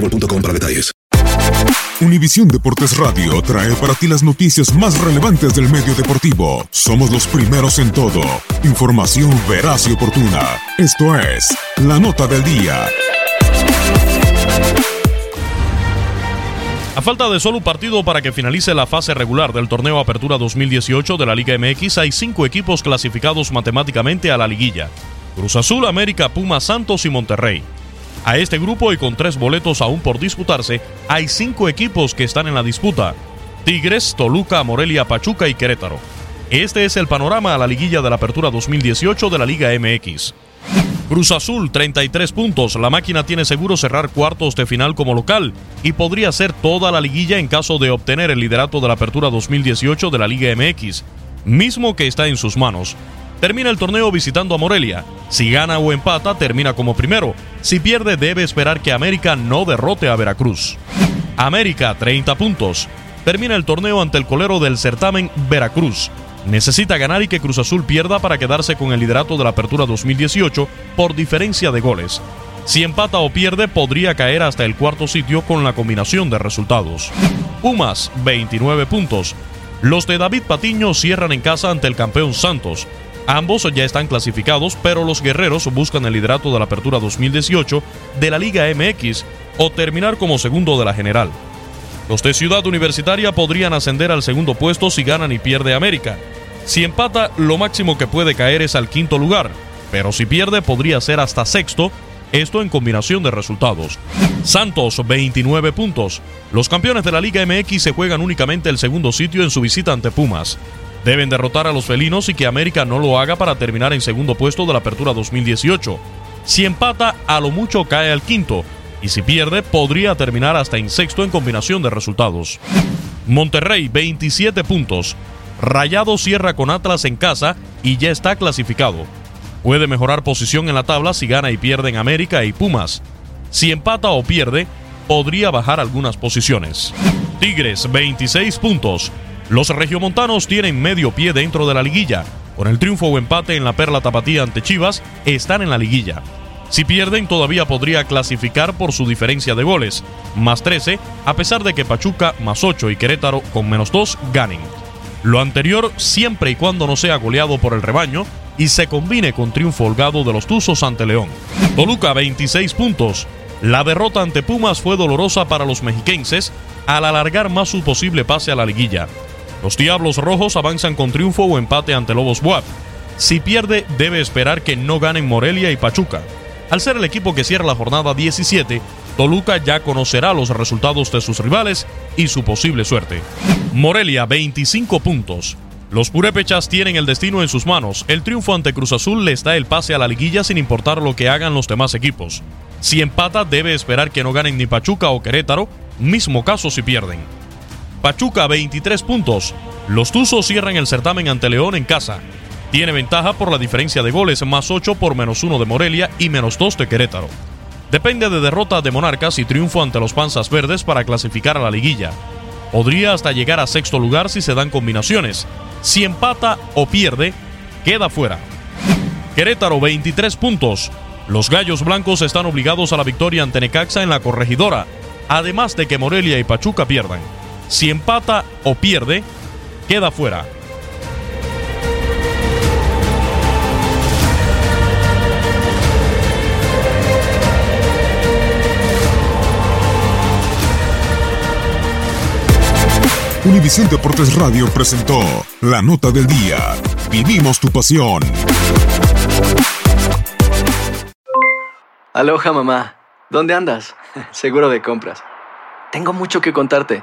boostmobile.com para detalles. Univisión Deportes Radio trae para ti las noticias más relevantes del medio deportivo. Somos los primeros en todo. Información veraz y oportuna. Esto es La Nota del Día. A falta de solo un partido para que finalice la fase regular del torneo Apertura 2018 de la Liga MX, hay cinco equipos clasificados matemáticamente a la liguilla. Cruz Azul, América, Puma, Santos y Monterrey. A este grupo y con tres boletos aún por disputarse, hay cinco equipos que están en la disputa. Tigres, Toluca, Morelia, Pachuca y Querétaro. Este es el panorama a la liguilla de la Apertura 2018 de la Liga MX. Cruz Azul, 33 puntos. La máquina tiene seguro cerrar cuartos de final como local y podría ser toda la liguilla en caso de obtener el liderato de la Apertura 2018 de la Liga MX, mismo que está en sus manos. Termina el torneo visitando a Morelia. Si gana o empata, termina como primero. Si pierde, debe esperar que América no derrote a Veracruz. América, 30 puntos. Termina el torneo ante el colero del certamen Veracruz. Necesita ganar y que Cruz Azul pierda para quedarse con el liderato de la Apertura 2018 por diferencia de goles. Si empata o pierde, podría caer hasta el cuarto sitio con la combinación de resultados. Pumas, 29 puntos. Los de David Patiño cierran en casa ante el campeón Santos. Ambos ya están clasificados, pero los guerreros buscan el liderato de la Apertura 2018 de la Liga MX o terminar como segundo de la general. Los de Ciudad Universitaria podrían ascender al segundo puesto si ganan y pierde América. Si empata, lo máximo que puede caer es al quinto lugar, pero si pierde podría ser hasta sexto, esto en combinación de resultados. Santos, 29 puntos. Los campeones de la Liga MX se juegan únicamente el segundo sitio en su visita ante Pumas. Deben derrotar a los felinos y que América no lo haga para terminar en segundo puesto de la Apertura 2018. Si empata, a lo mucho cae al quinto, y si pierde, podría terminar hasta en sexto en combinación de resultados. Monterrey, 27 puntos. Rayado cierra con Atlas en casa y ya está clasificado. Puede mejorar posición en la tabla si gana y pierde en América y Pumas. Si empata o pierde, podría bajar algunas posiciones. Tigres, 26 puntos. Los regiomontanos tienen medio pie dentro de la liguilla. Con el triunfo o empate en la Perla Tapatía ante Chivas, están en la liguilla. Si pierden, todavía podría clasificar por su diferencia de goles, más 13, a pesar de que Pachuca, más 8 y Querétaro, con menos 2, ganen. Lo anterior siempre y cuando no sea goleado por el rebaño y se combine con triunfo holgado de los Tuzos ante León. Toluca, 26 puntos. La derrota ante Pumas fue dolorosa para los mexiquenses al alargar más su posible pase a la liguilla. Los Diablos Rojos avanzan con triunfo o empate ante Lobos Buap. Si pierde, debe esperar que no ganen Morelia y Pachuca. Al ser el equipo que cierra la jornada 17, Toluca ya conocerá los resultados de sus rivales y su posible suerte. Morelia, 25 puntos. Los purépechas tienen el destino en sus manos. El triunfo ante Cruz Azul les da el pase a la liguilla sin importar lo que hagan los demás equipos. Si empata, debe esperar que no ganen ni Pachuca o Querétaro, mismo caso si pierden. Pachuca 23 puntos. Los Tuzos cierran el certamen ante León en casa. Tiene ventaja por la diferencia de goles, más 8 por menos 1 de Morelia y menos 2 de Querétaro. Depende de derrota de Monarcas y triunfo ante los Panzas Verdes para clasificar a la liguilla. Podría hasta llegar a sexto lugar si se dan combinaciones. Si empata o pierde, queda fuera. Querétaro 23 puntos. Los Gallos Blancos están obligados a la victoria ante Necaxa en la corregidora, además de que Morelia y Pachuca pierdan. Si empata o pierde, queda fuera. Univisión Deportes Radio presentó la nota del día. Vivimos tu pasión. Aloha mamá, ¿dónde andas? Seguro de compras. Tengo mucho que contarte.